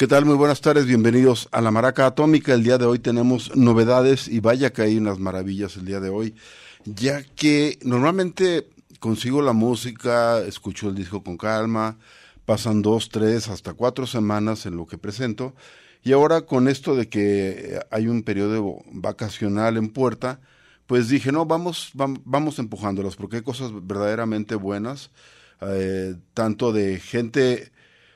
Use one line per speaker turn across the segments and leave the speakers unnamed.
¿Qué tal? Muy buenas tardes, bienvenidos a la Maraca Atómica. El día de hoy tenemos novedades y vaya que hay unas maravillas el día de hoy, ya que normalmente consigo la música, escucho el disco con calma, pasan dos, tres, hasta cuatro semanas en lo que presento, y ahora con esto de que hay un periodo vacacional en puerta, pues dije, no, vamos, vamos empujándolas, porque hay cosas verdaderamente buenas, eh, tanto de gente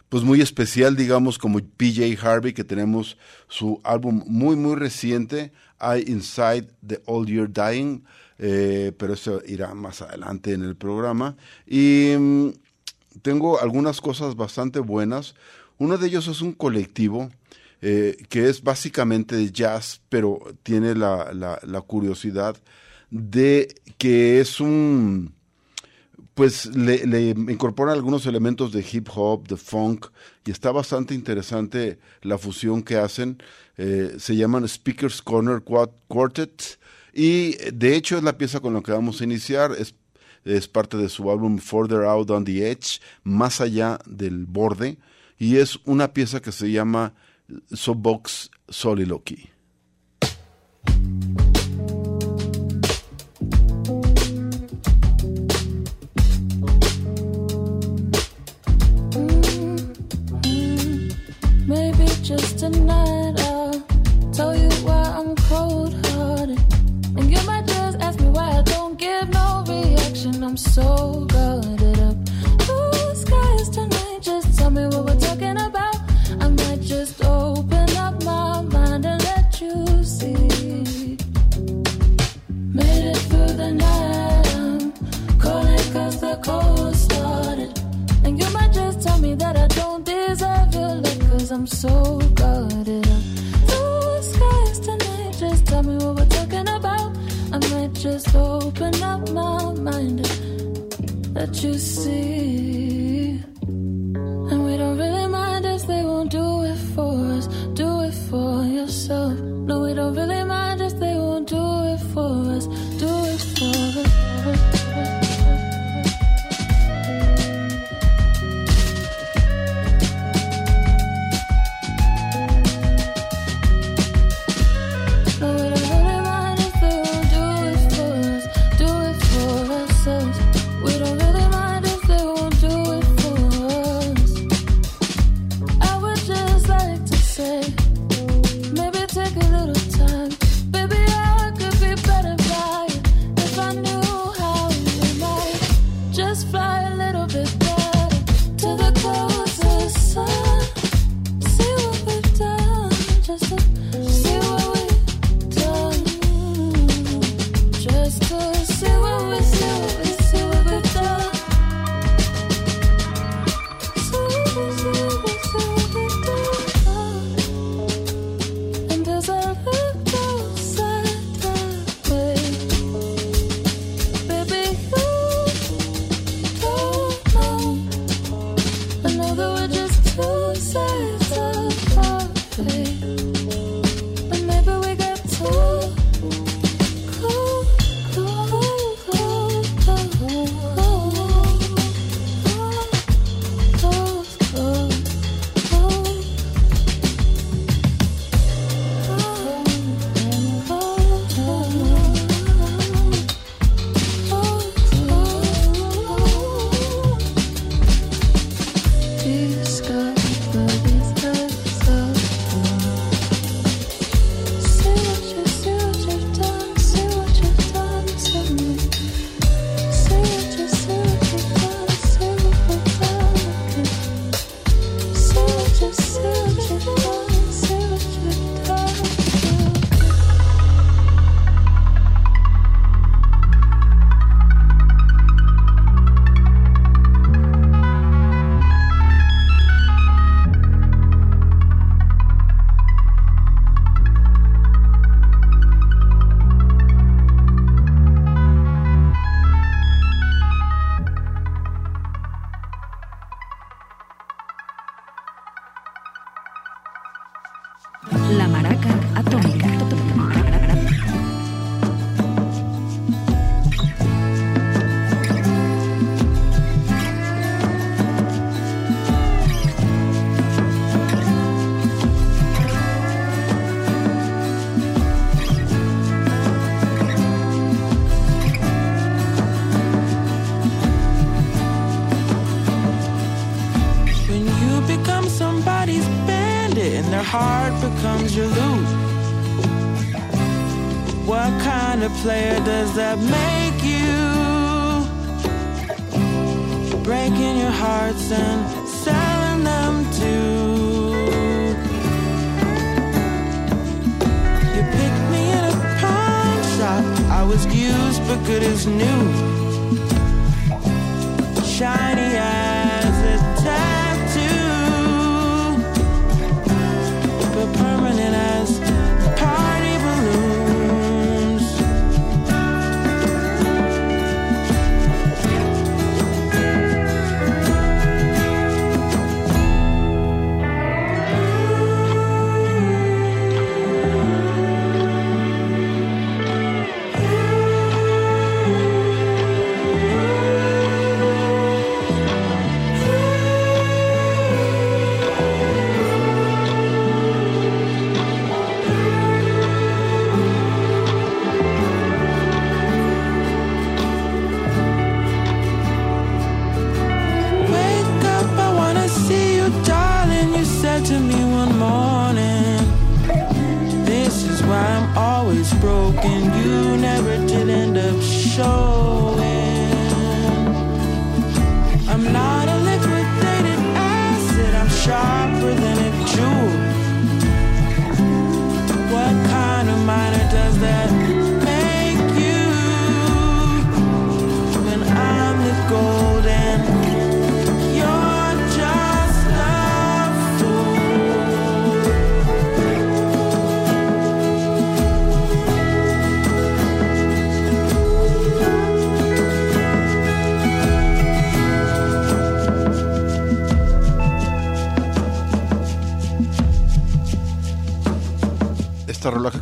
pues muy especial, digamos, como PJ Harvey, que tenemos su álbum muy, muy reciente, I Inside the All Year Dying, eh, pero eso irá más adelante en el programa. Y mm, tengo algunas cosas bastante buenas. Uno de ellos es un colectivo eh, que es básicamente de jazz, pero tiene la, la curiosidad de que es un pues le, incorporan algunos elementos de hip hop, de funk, y está bastante interesante la fusión que hacen. Eh, se llaman Speakers Corner Quartet, y de hecho es la pieza con la que vamos a iniciar. Es, es parte de su álbum Further Out on the Edge, más allá del borde, y es una pieza que se llama Soapbox Soliloquy.
I'm so guarded see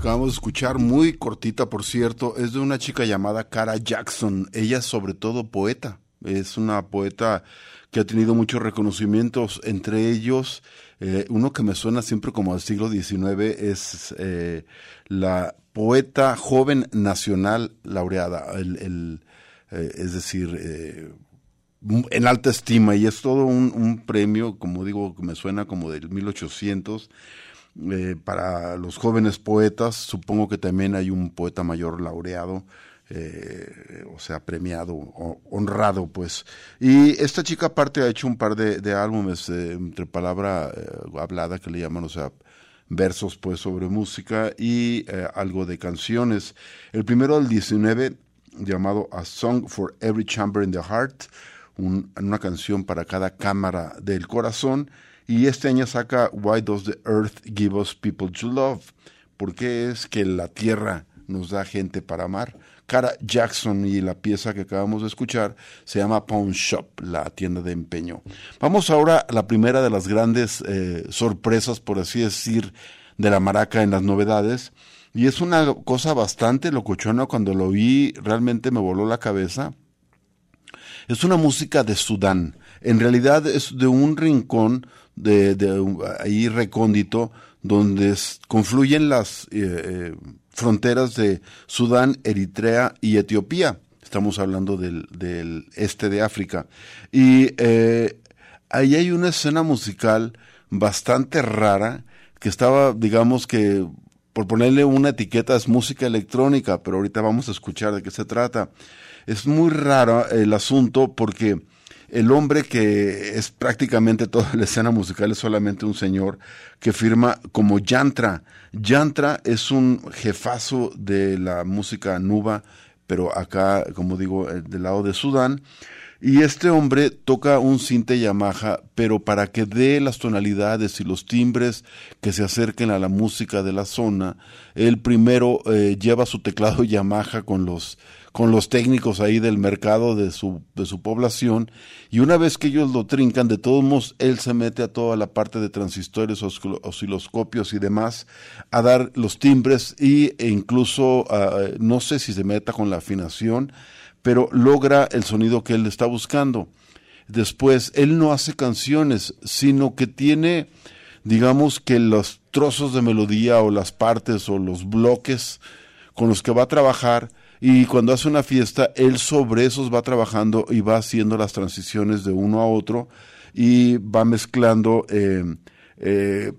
acabamos de escuchar, muy cortita por cierto, es de una chica llamada Cara Jackson. Ella es sobre todo poeta. Es una poeta que ha tenido muchos reconocimientos, entre ellos eh, uno que me suena siempre como del siglo XIX es eh, la poeta joven nacional laureada, el, eh, es decir, en alta estima y es todo un, premio, como digo, que me suena como del 1800 eh, para los jóvenes poetas. Supongo que también hay un poeta mayor laureado, eh, o sea, premiado, o, honrado, pues. Y esta chica aparte ha hecho un par de, álbumes eh, entre palabra hablada que le llaman, o sea, versos pues sobre música y algo de canciones. El primero del 19 llamado A Song for Every Chamber in the Heart, un, una canción para cada cámara del corazón. Y este año saca Why Does the Earth Give Us People to Love? ¿Por qué es que la tierra nos da gente para amar? Cara Jackson y la pieza que acabamos de escuchar se llama Pawn Shop, la tienda de empeño. Vamos ahora a la primera de las grandes eh, sorpresas, por así decir, de la maraca en las novedades. Y es una cosa bastante locochona, cuando lo vi realmente me voló la cabeza. Es una música de Sudán. En realidad es de un rincón de, de ahí recóndito donde confluyen las eh, fronteras de Sudán, Eritrea y Etiopía. Estamos hablando del, del este de África. Y eh, ahí hay una escena musical bastante rara que estaba, digamos que, por ponerle una etiqueta es música electrónica, pero ahorita vamos a escuchar de qué se trata. Es muy raro el asunto porque el hombre que es prácticamente toda la escena musical es solamente un señor que firma como Yantra. Yantra es un jefazo de la música nuba, pero acá, como digo, del lado de Sudán. Y este hombre toca un cinte Yamaha, pero para que dé las tonalidades y los timbres que se acerquen a la música de la zona, él primero eh, lleva su teclado Yamaha con los, con los técnicos ahí del mercado de su, de su población, y una vez que ellos lo trincan, de todos modos, él se mete a toda la parte de transistores, osciloscopios y demás, a dar los timbres y, e incluso, ah, no sé si se meta con la afinación, pero logra el sonido que él está buscando. Después, él no hace canciones, sino que tiene, digamos que los trozos de melodía o las partes o los bloques con los que va a trabajar y cuando hace una fiesta, él sobre esos va trabajando y va haciendo las transiciones de uno a otro y va mezclando eh, eh,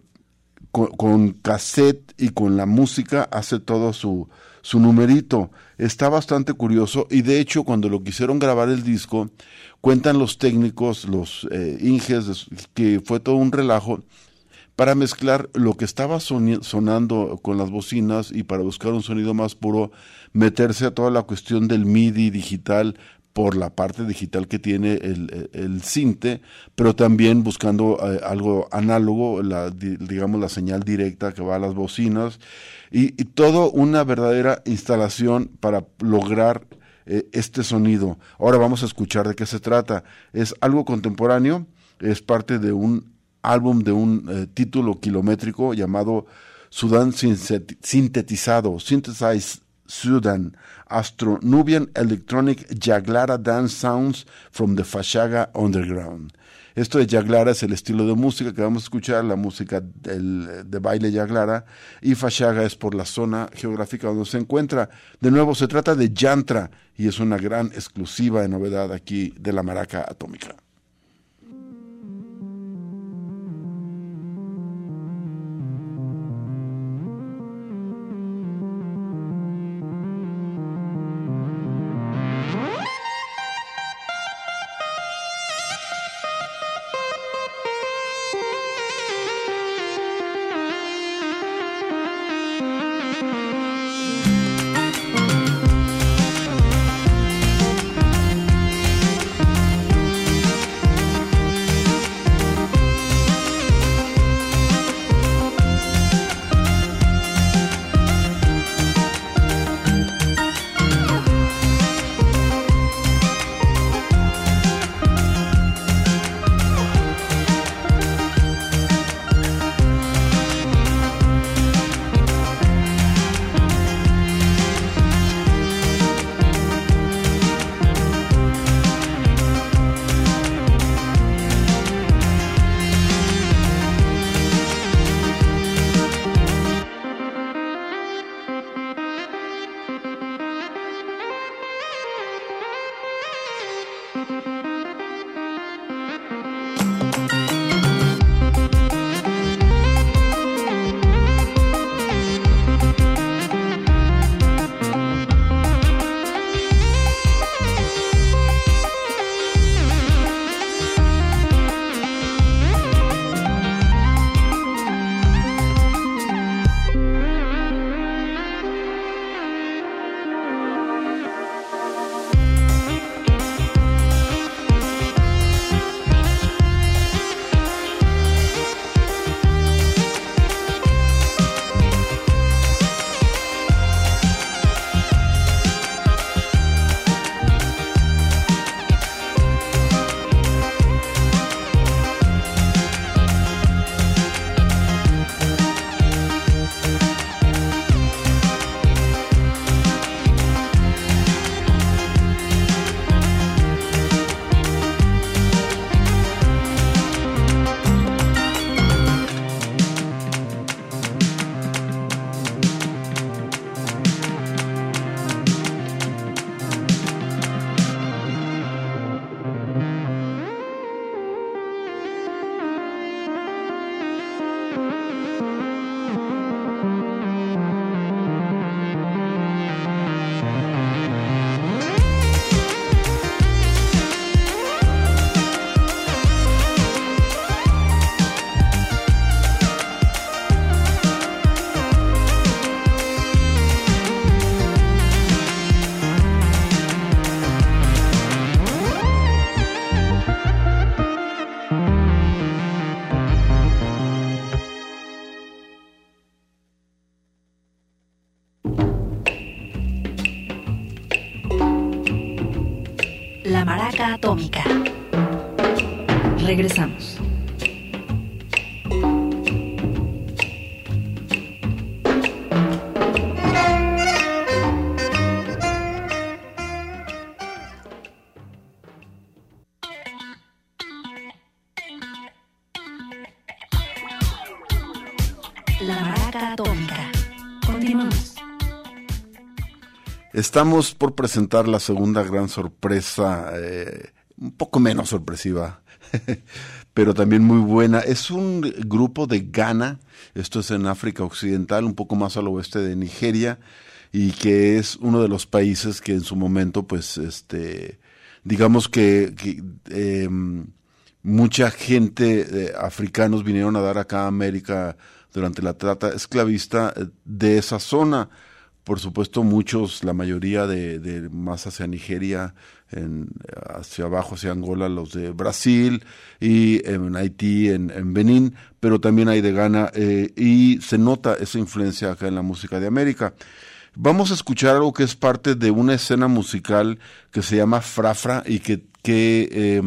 con, con, cassette y con la música, hace todo su, su numerito. Está bastante curioso y de hecho cuando lo quisieron grabar el disco, cuentan los técnicos, los eh, inges, que fue todo un relajo para mezclar lo que estaba sonando con las bocinas y para buscar un sonido más puro, meterse a toda la cuestión del MIDI digital por la parte digital que tiene el, el cinte, pero también buscando eh, algo análogo, la, digamos la señal directa que va a las bocinas, y, todo una verdadera instalación para lograr eh, este sonido. Ahora vamos a escuchar de qué se trata. Es algo contemporáneo, es parte de un álbum de un eh, título kilométrico llamado Sudán Sintetizado, Synthesized Sudan, Astro Nubian Electronic Jaglara Dance Sounds from the Fashaga Underground. Esto de Yaglara es el estilo de música que vamos a escuchar, la música del, de baile Yaglara, y Fashaga es por la zona geográfica donde se encuentra. De nuevo, se trata de Yantra y es una gran exclusiva de novedad aquí de la maraca atómica.
Regresamos. La Maraca Atómica. Continuamos.
Estamos por presentar la segunda gran sorpresa, eh, un poco menos sorpresiva, pero también muy buena. Es un grupo de Ghana, esto es en África Occidental, un poco más al oeste de Nigeria, y que es uno de los países que en su momento, pues, este, digamos que, eh, mucha gente, eh, africanos vinieron a dar acá a América durante la trata esclavista eh, de esa zona. Por supuesto, muchos, la mayoría de más hacia Nigeria, hacia abajo, hacia Angola, los de Brasil y en Haití, en, en Benín, pero también hay de Ghana eh, y se nota esa influencia acá en la música de América. Vamos a escuchar algo que es parte de una escena musical que se llama Frafra y que, que eh,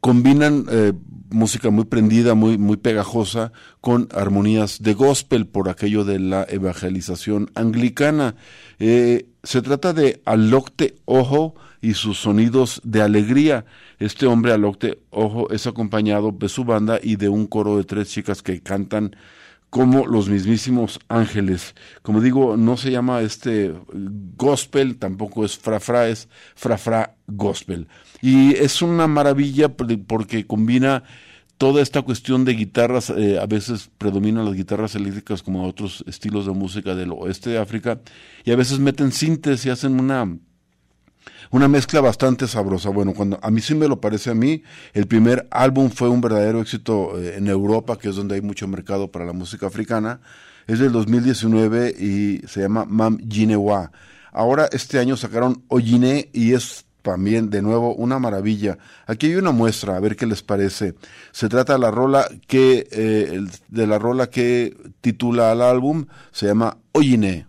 combinan eh, música muy prendida, muy, muy pegajosa, con armonías de gospel por aquello de la evangelización anglicana. Eh, se trata de Alocte Ojo y sus sonidos de alegría. Este hombre, Alocte Ojo, es acompañado de su banda y de un coro de tres chicas que cantan como los mismísimos ángeles. Como digo, no se llama este gospel, tampoco es frafra, es frafra gospel. Y es una maravilla porque combina toda esta cuestión de guitarras, eh, a veces predominan las guitarras eléctricas como otros estilos de música del oeste de África, y a veces meten sintes y hacen una, una mezcla bastante sabrosa. Bueno, cuando a mí sí me lo parece a mí, el primer álbum fue un verdadero éxito eh, en Europa, que es donde hay mucho mercado para la música africana. Es del 2019 y se llama Mam Ginewa. Ahora este año sacaron Oyine y es también de nuevo una maravilla. Aquí hay una muestra, a ver qué les parece. Se trata de la rola que eh, de la rola que titula al álbum, se llama Oyine.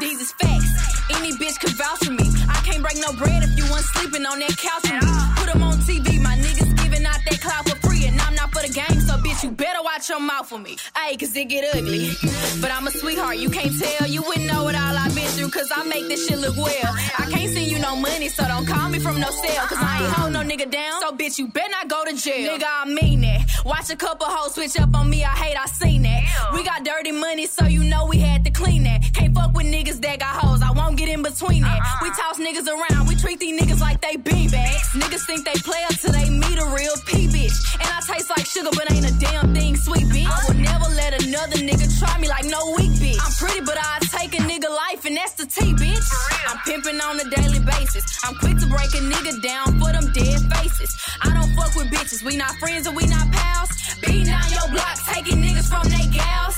These is facts. Any bitch could vouch for me. I can't break no bread if you weren't sleeping on that couch with me. Put 'em on TV. My niggas giving out that clout for free. And I'm not for the game. So bitch, you better watch your mouth for me. Ayy, cause it get ugly. But I'm a sweetheart. You can't tell. You wouldn't know what all I've been through. Cause I make this shit look well. Can't send you no money. So don't call me from no cell. Cause I ain't hold no nigga down. So bitch, you better not go to jail. Nigga, I mean that. Watch a couple hoes switch up on me. I hate I seen that. We got dirty money. So you know we had to clean that. Can't fuck with niggas that got hoes. I won't get in between that. Uh-uh. We toss niggas around. We treat these niggas like they beanbags. Niggas think they play up till they meet a real P bitch. And I taste like sugar, but ain't a damn thing sweet bitch. Uh-huh. I will never let another nigga try me like no weak bitch. I'm pretty, but I I'm pimping on a daily basis. I'm quick to break a nigga down for them dead faces. I don't fuck with bitches. We not friends and we not pals. Beating down your block, taking niggas from they gals.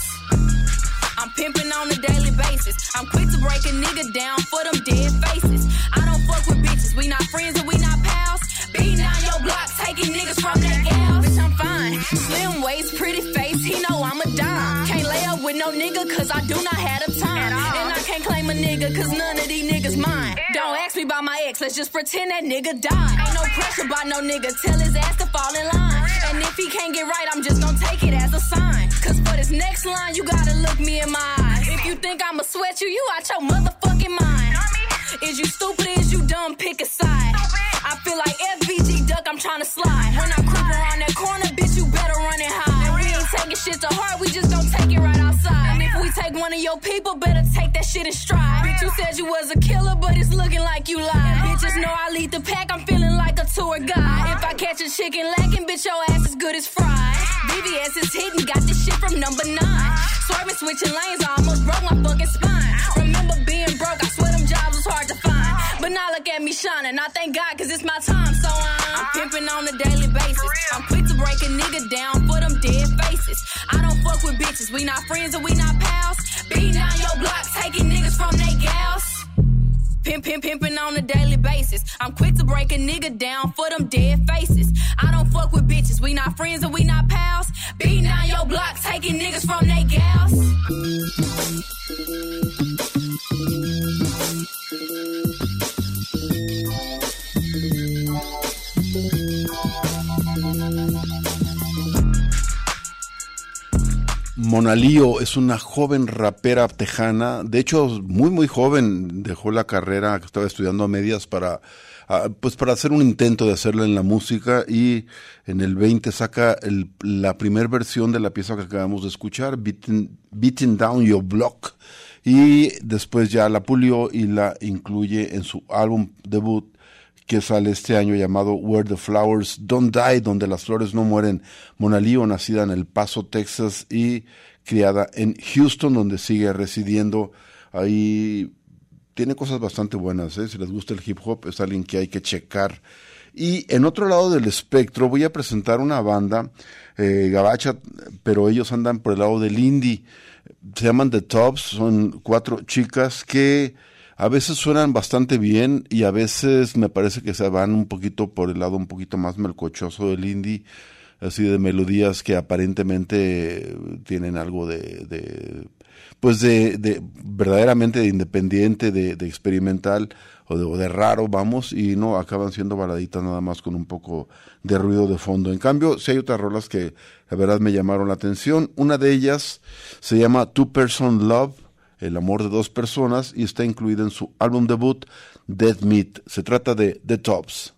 I'm pimping on a daily basis. I'm quick to break a nigga down for them dead faces. I don't fuck with bitches. We not friends and we not pals. Beating down your block, taking niggas from their gals. Bitch, I'm fine. Slim waist, pretty face. He know I'm a dime. Can't lay up with no nigga cause I do not have the time. And I can't claim a nigga cause none of these niggas mine. Don't ask me about my ex. Let's just pretend that nigga died. Ain't no pressure by no nigga. Tell his ass to fall in line. And if he can't get right, I'm just gonna take it as a sign. Cause for this next line, you gotta look me in my eyes. If you think I'ma sweat you, you out your motherfucking mind. Is you stupid? Is you dumb? Pick a side. I feel like FBG duck, I'm trying to slide. When I one of your people, better take that shit in stride. Bitch, you said you was a killer, but it's looking like you lied. Bitches know I lead the pack, I'm feeling like a tour guide. If I catch a chicken lacking, bitch, your ass is good as fried. BBS is hitting, got this shit from number nine. Swerving, switching lanes, I almost broke my fucking spine. Remember being broke, I swear them jobs was hard to find. But now look at me shining, I thank God cause it's my time, so I'm, I'm pimping on a daily basis. Break a nigga down for them dead faces. I don't fuck with bitches, we not friends and we not pals. Beating down your block, taking niggas from they gals. Pimp, pimp, pimping on a daily basis. I'm quick to break a nigga down for them dead faces. I don't fuck with bitches. We not friends and we not pals. Beating down your block, taking niggas from they gals.
Monalío es una joven rapera tejana, de hecho muy muy joven, dejó la carrera que estaba estudiando a medias para pues para hacer un intento de hacerla en la música y en el 20 saca el- la primera versión de la pieza que acabamos de escuchar, Beating, Beating Down Your Block. Y después ya la pulió y la incluye en su álbum debut que sale este año llamado Where the Flowers Don't Die, donde las flores no mueren. Monalío, nacida en El Paso, Texas y criada en Houston, donde sigue residiendo. Ahí tiene cosas bastante buenas, ¿eh? si les gusta el hip hop, es alguien que hay que checar. Y en otro lado del espectro voy a presentar una banda eh, gabacha, pero ellos andan por el lado del indie. Se llaman The Tops, son cuatro chicas que a veces suenan bastante bien y a veces me parece que se van un poquito por el lado un poquito más melcochoso del indie, así de melodías que aparentemente tienen algo de, de pues de, de verdaderamente de independiente, de, experimental o de, o de raro, vamos, y no acaban siendo baladitas nada más con un poco de ruido de fondo. En cambio, si hay otras rolas que la verdad me llamaron la atención. Una de ellas se llama Two Person Love, el amor de dos personas, y está incluida en su álbum debut, Dead Meat. Se trata de The Tops.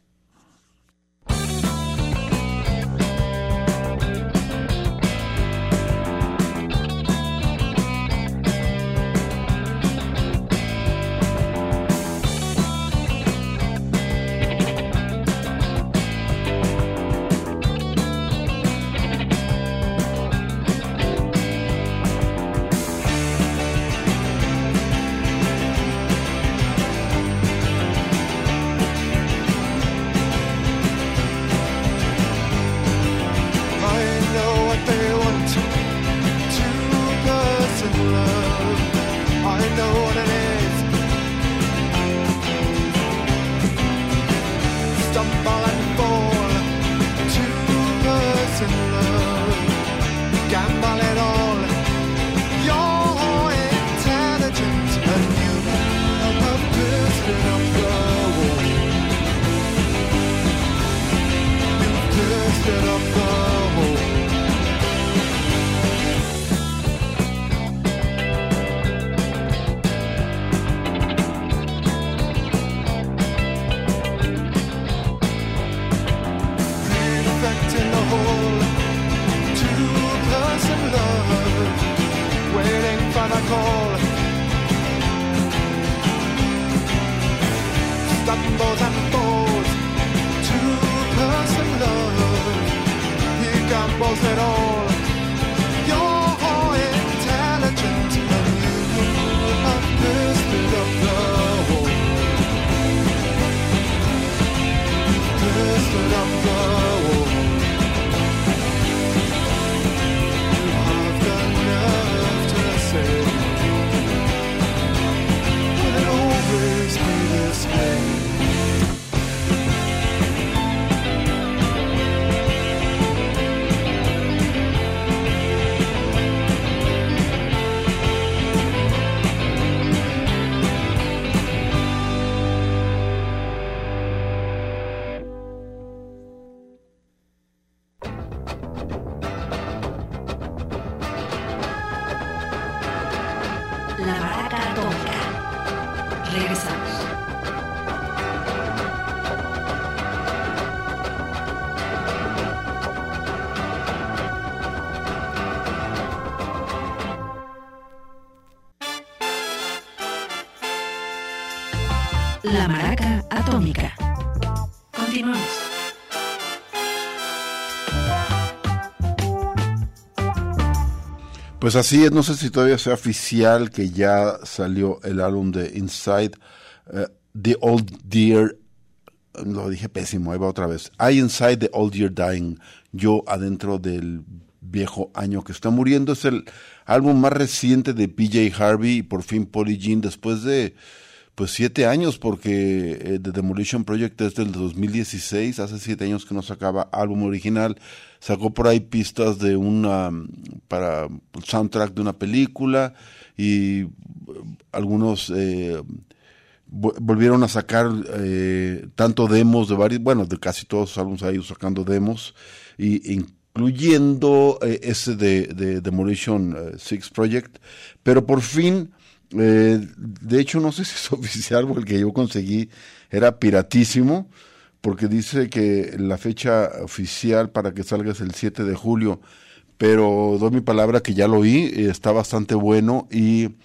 Pues así es, no sé si todavía sea oficial que ya salió el álbum de Inside eh, the Old Dear. Lo dije pésimo, ahí va otra vez. I Inside the Old Year Dying. Yo adentro del viejo año que está muriendo. Es el álbum más reciente de PJ Harvey y por fin Polly Jean después de pues siete años porque eh, The Demolition Project es del 2016, hace siete años que no sacaba álbum original, sacó por ahí pistas de una para el soundtrack de una película y eh, algunos eh, vo- volvieron a sacar eh, tanto demos de varios, bueno, de casi todos los álbumes ha sacando demos, y, incluyendo eh, ese de, de Demolition Six Project, pero por fin, eh, de hecho no sé si es oficial o el que yo conseguí era piratísimo, porque dice que la fecha oficial para que salga es el 7 de julio, pero doy mi palabra que ya lo oí, está bastante bueno y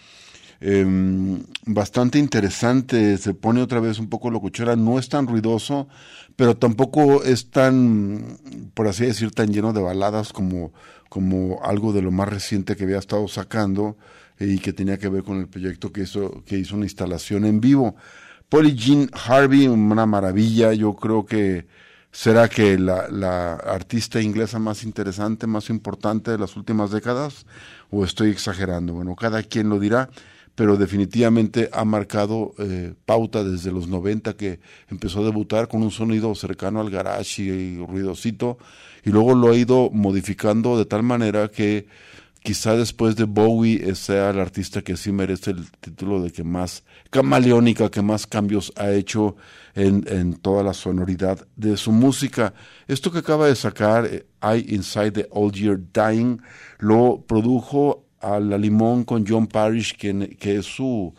em, bastante interesante, se pone otra vez un poco locuchera, no es tan ruidoso, pero tampoco es tan, por así decir, tan lleno de baladas como, como algo de lo más reciente que había estado sacando y que tenía que ver con el proyecto que hizo, que hizo una instalación en vivo. Polly Jean Harvey, una maravilla, yo creo que será que la, la artista inglesa más interesante, más importante de las últimas décadas, o estoy exagerando, bueno, cada quien lo dirá, pero definitivamente ha marcado eh, pauta desde los 90 que empezó a debutar con un sonido cercano al garage y, y ruidosito, y luego lo ha ido modificando de tal manera que quizá después de Bowie sea el artista que sí merece el título de que más camaleónica, que más cambios ha hecho en, en toda la sonoridad de su música. Esto que acaba de sacar, eh, I Inside the Old Year Dying, lo produjo a la limón con John Parrish, que es su,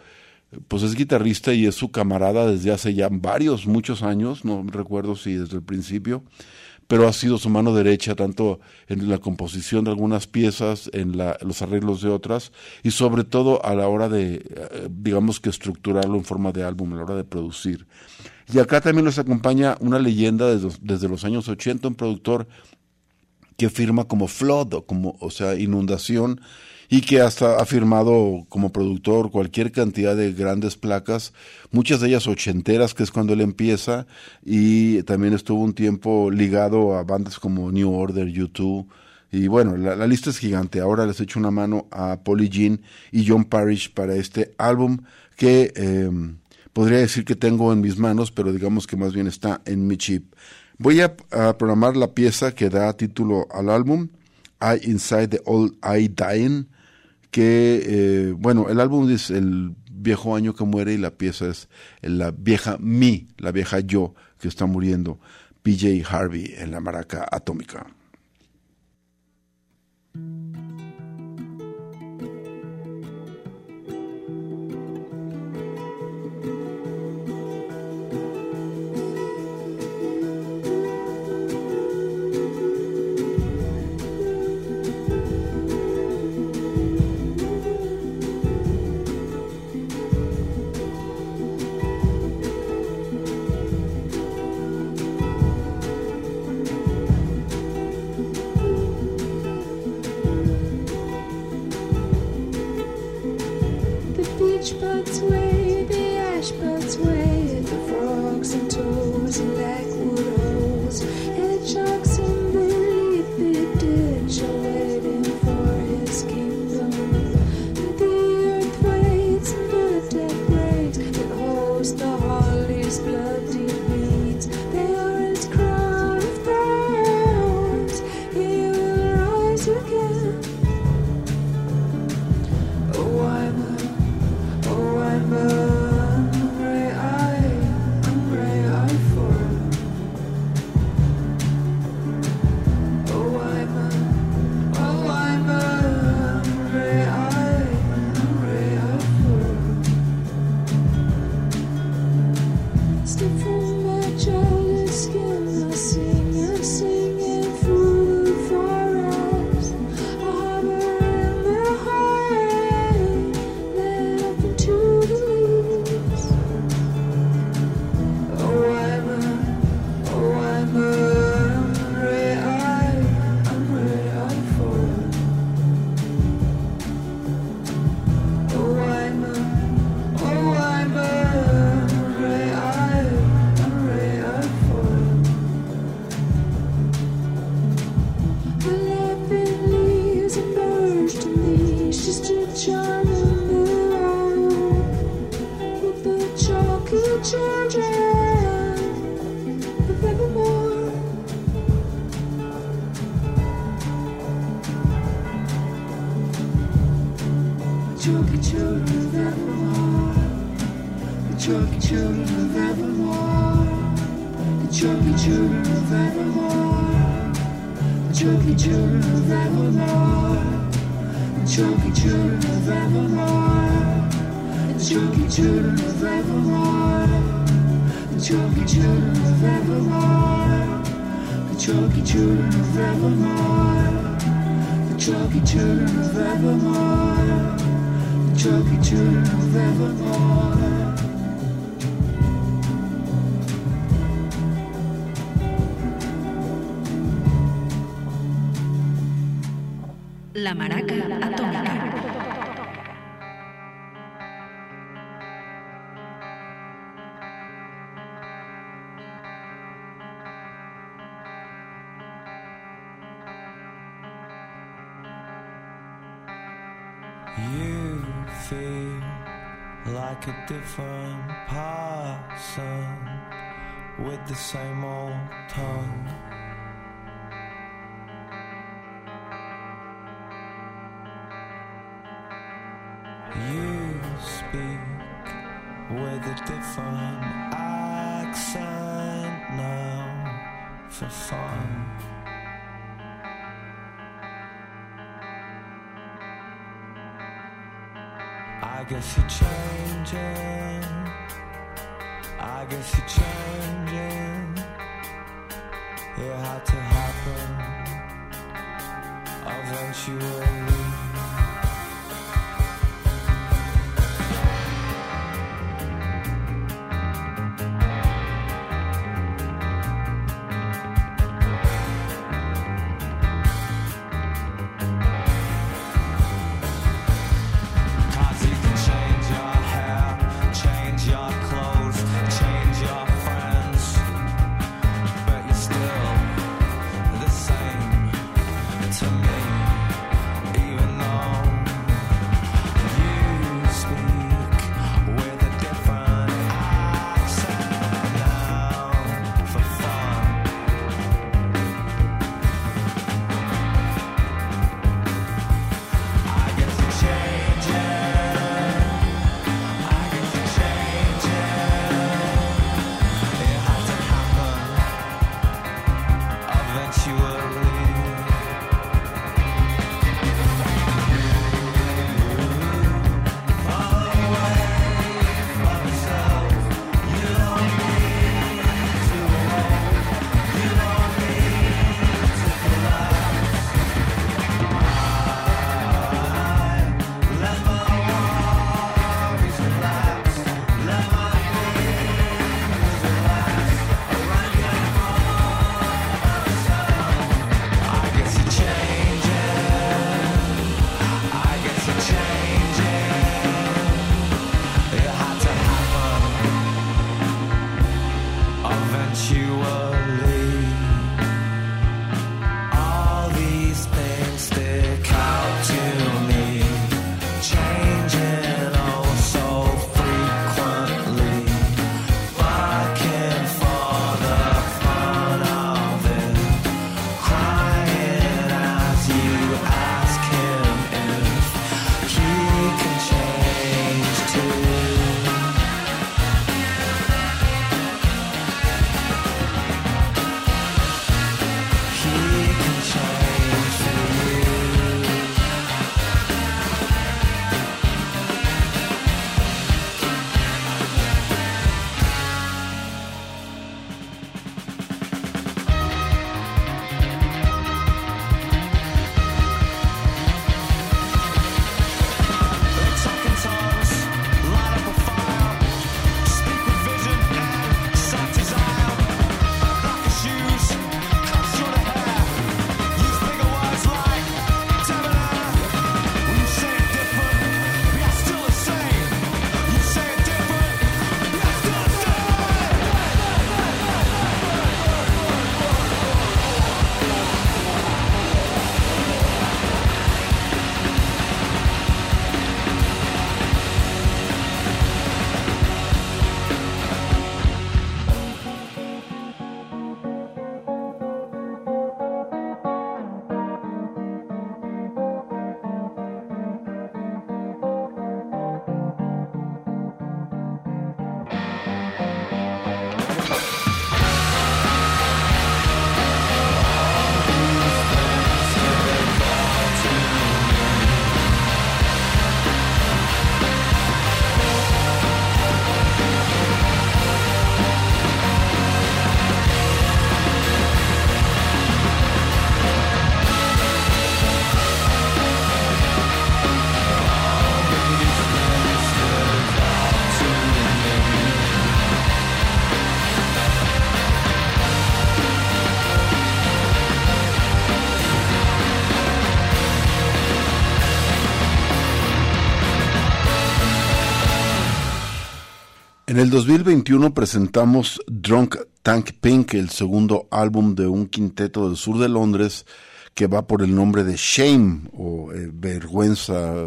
pues es guitarrista y es su camarada desde hace ya varios, muchos años, no recuerdo si desde el principio pero ha sido su mano derecha tanto en la composición de algunas piezas, en la, los arreglos de otras y sobre todo a la hora de, eh, digamos que estructurarlo en forma de álbum, a la hora de producir. Y acá también nos acompaña una leyenda desde, desde los años 80, un productor que firma como flood, como, o sea, inundación, y que hasta ha firmado como productor cualquier cantidad de grandes placas, muchas de ellas ochenteras, que es cuando él empieza, y también estuvo un tiempo ligado a bandas como New Order, U2, y bueno, la, lista es gigante. Ahora les echo una mano a Polly Jean y John Parrish para este álbum que eh, podría decir que tengo en mis manos, pero digamos que más bien está en mi chip. Voy a, a programar la pieza que da título al álbum, I Inside the Old I Dying, que, eh, bueno, el álbum es el viejo año que muere y la pieza es la vieja mí, la vieja yo que está muriendo, PJ Harvey en la maraca atómica.
sweet. Children of Evermore. The chunky children of Evermore. The chunky children of Evermore. The chunky children of Evermore. The chunky children of Evermore. The chunky children of Evermore. The chunky children of Evermore. The chunky children of Evermore. The chunky children of Evermore.
La maraca atómica.
Like a different person with the same old tongue. You speak with a different accent now for fun. I guess you're changing. I guess you're changing. It had to happen eventually.
El 2021 presentamos Drunk Tank Pink, el segundo álbum de un quinteto del sur de Londres que va por el nombre de Shame o eh, Vergüenza.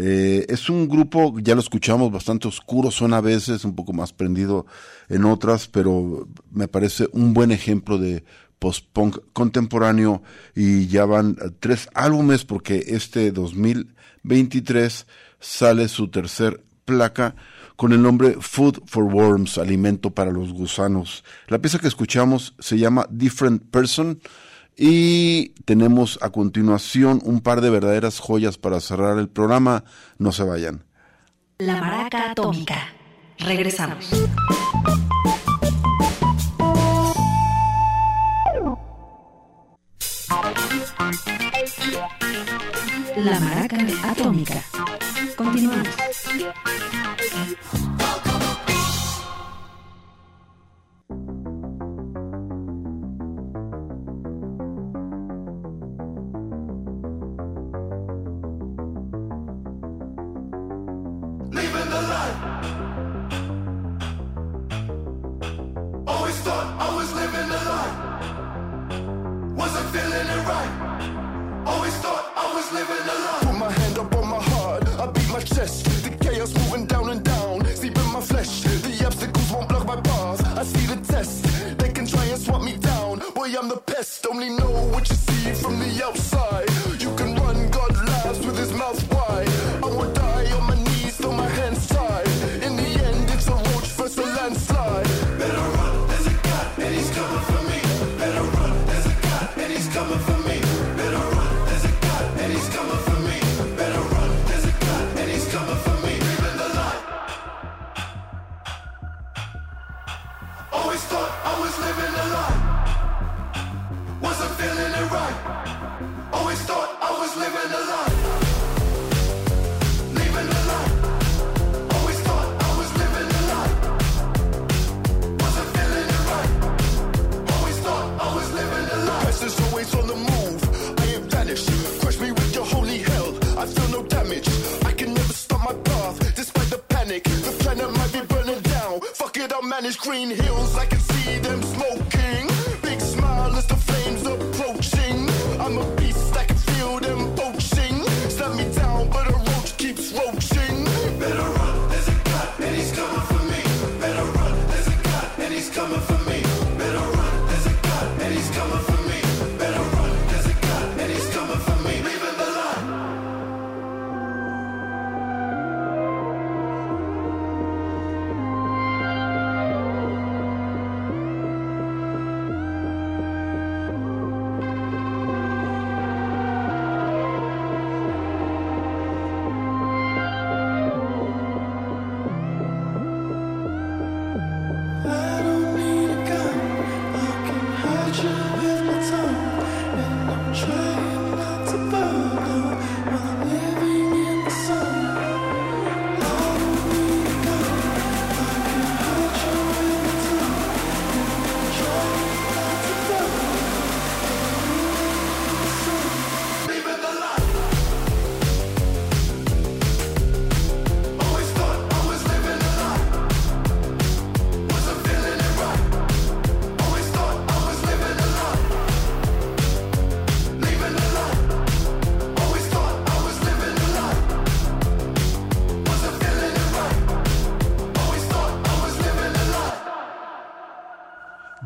Eh, es un grupo, ya lo escuchamos, bastante oscuro, suena a veces, un poco más prendido en otras, pero me parece un buen ejemplo de post-punk contemporáneo y ya van tres álbumes porque este 2023 sale su tercer placa con el nombre Food for Worms, alimento para los gusanos. La pieza que escuchamos se llama Different Person y tenemos a continuación un par de verdaderas joyas para cerrar el programa. No se vayan.
La maraca atómica. Regresamos.
these green hills, I can see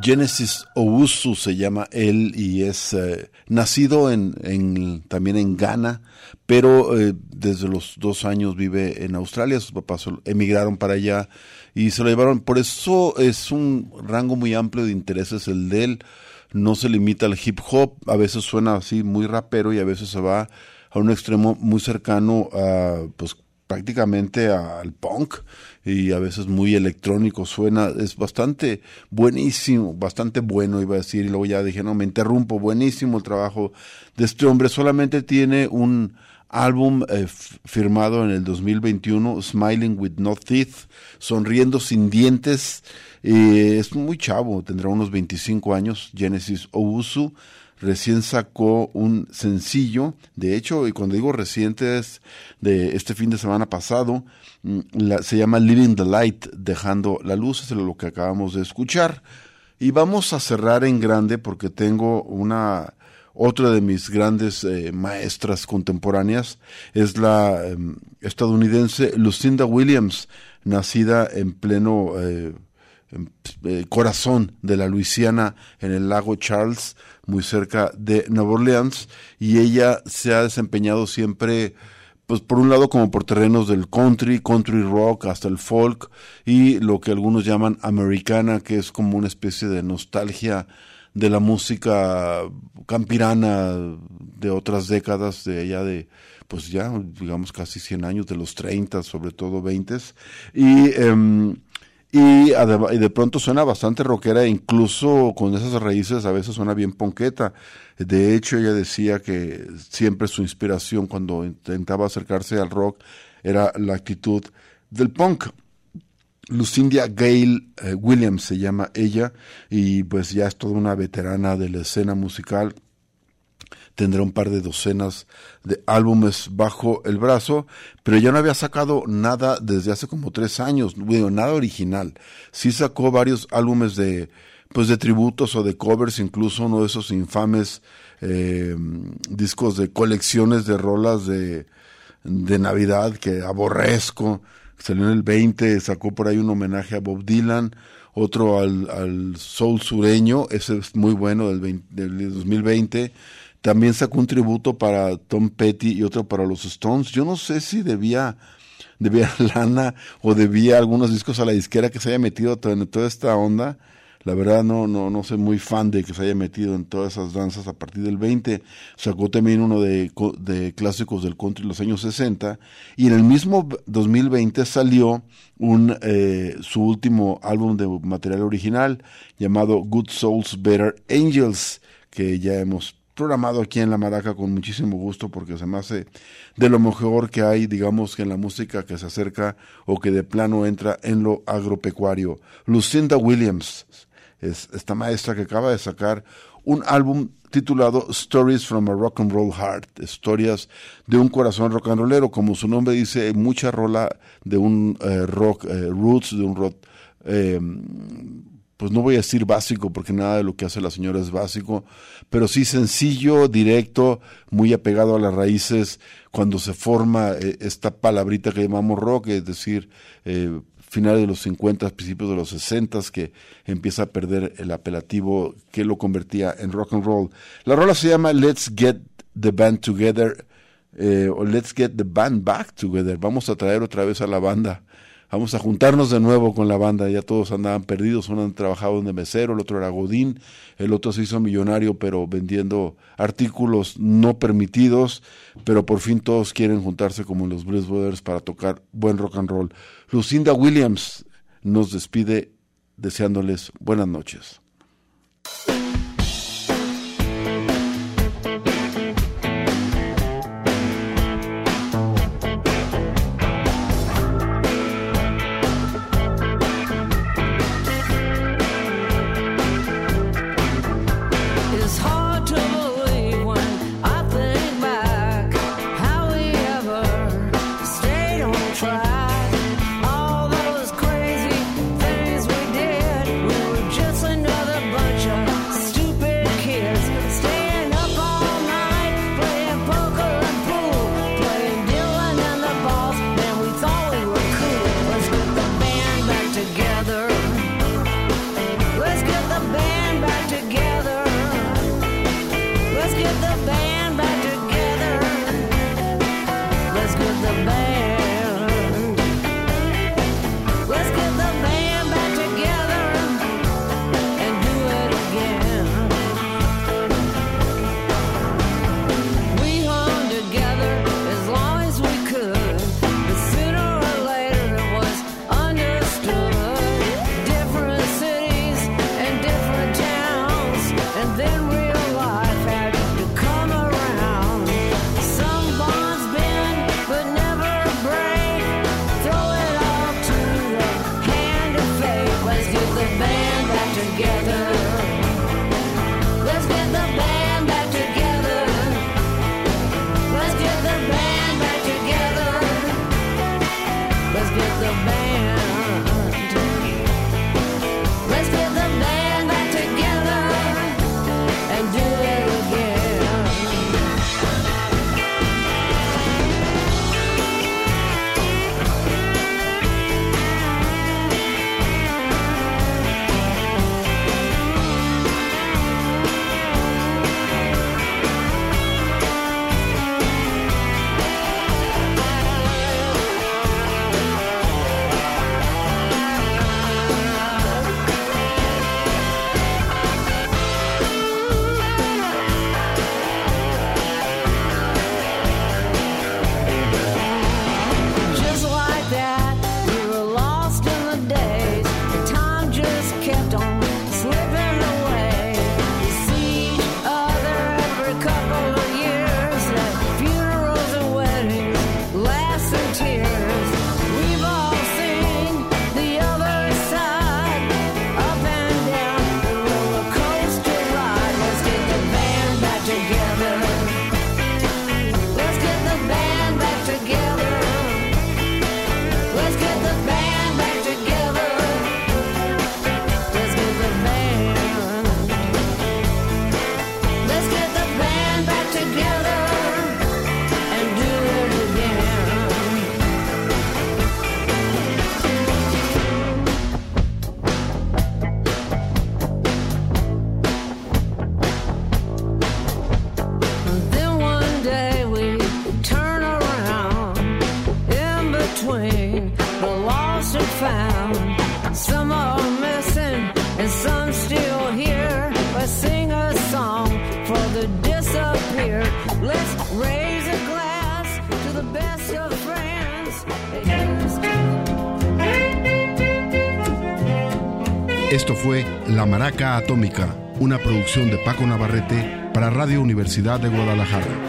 Genesis Owusu se llama él y es eh, nacido en, también en Ghana, pero eh, desde los dos años vive en Australia. Sus papás emigraron para allá y se lo llevaron. Por eso es un rango muy amplio de intereses el de él. No se limita al hip hop, a veces suena así muy rapero y a veces se va a un extremo muy cercano a pues prácticamente al punk y a veces muy electrónico suena, es bastante buenísimo, bastante bueno iba a decir y luego ya dije, no, me interrumpo, buenísimo el trabajo de este hombre, solamente tiene un álbum eh, firmado en el 2021, Smiling with No Teeth, sonriendo sin dientes, es muy chavo, tendrá unos 25 años, Genesis Owusu, recién sacó un sencillo, de hecho, y cuando digo reciente es de este fin de semana pasado, mm, se llama Living the Light, dejando la luz, es lo que acabamos de escuchar. Y vamos a cerrar en grande porque tengo una otra de mis grandes eh, maestras contemporáneas. Es la em, estadounidense Lucinda Williams, nacida en pleno eh, en, eh, corazón de la Luisiana en el lago Charles, muy cerca de Nueva Orleans, y ella se ha desempeñado siempre pues por un lado como por terrenos del country, country rock, hasta el folk y lo que algunos llaman americana, que es como una especie de nostalgia de la música campirana de otras décadas, de allá de, pues ya, digamos casi 100 años, de los 30, sobre todo 20. Y, em, y, de pronto suena bastante rockera, incluso con esas raíces a veces suena bien ponqueta. De hecho, ella decía que siempre su inspiración cuando intentaba acercarse al rock era la actitud del punk. Lucinda Gale eh, Williams se llama ella y pues ya es toda una veterana de la escena musical. Tendrá un par de docenas de álbumes bajo el brazo, pero ya no había sacado nada desde hace como tres años, bueno, nada original. Sí sacó varios álbumes de, pues de tributos o de covers, incluso uno de esos infames eh, discos de colecciones de rolas de, de Navidad que aborrezco. Salió en el 20, sacó por ahí un homenaje a Bob Dylan, otro al, al soul sureño, ese es muy bueno del, 20 del 2020. También sacó un tributo para Tom Petty y otro para los Stones. Yo no sé si debía, debía lana o debía algunos discos a la disquera que se haya metido en toda esta onda. La verdad no, no, no soy muy fan de que se haya metido en todas esas danzas a partir del 20. Sacó también uno de, de clásicos del country en los años 60. Y en el mismo 2020 salió un, eh, su último álbum de material original llamado Good Souls Better Angels, que ya hemos programado aquí en La Maraca con muchísimo gusto porque se me hace de lo mejor que hay, digamos, que en la música que se acerca o que de plano entra en lo agropecuario. Lucinda Williams es esta maestra que acaba de sacar un álbum titulado Stories from a Rock and Roll Heart, historias de un corazón rock and rollero, como su nombre dice, mucha rola de un eh, rock eh, roots, de un rock eh, pues no voy a decir básico porque nada de lo que hace la señora es básico, pero sí sencillo, directo, muy apegado a las raíces cuando se forma eh, esta palabrita que llamamos rock, es decir, eh, finales de los 50, principios de los 60, que empieza a perder el apelativo que lo convertía en rock and roll. La rola se llama Let's Get the Band Together eh, o Let's Get the Band Back Together. Vamos a traer otra vez a la banda. Vamos a juntarnos de nuevo con la banda. Ya todos andaban perdidos. Uno han trabajado de mesero, el otro era Godín, el otro se hizo millonario, pero vendiendo artículos no permitidos. Pero por fin todos quieren juntarse como los Blues Brothers para tocar buen rock and roll. Lucinda Williams nos despide deseándoles buenas noches. Producción de Paco Navarrete para Radio Universidad de Guadalajara.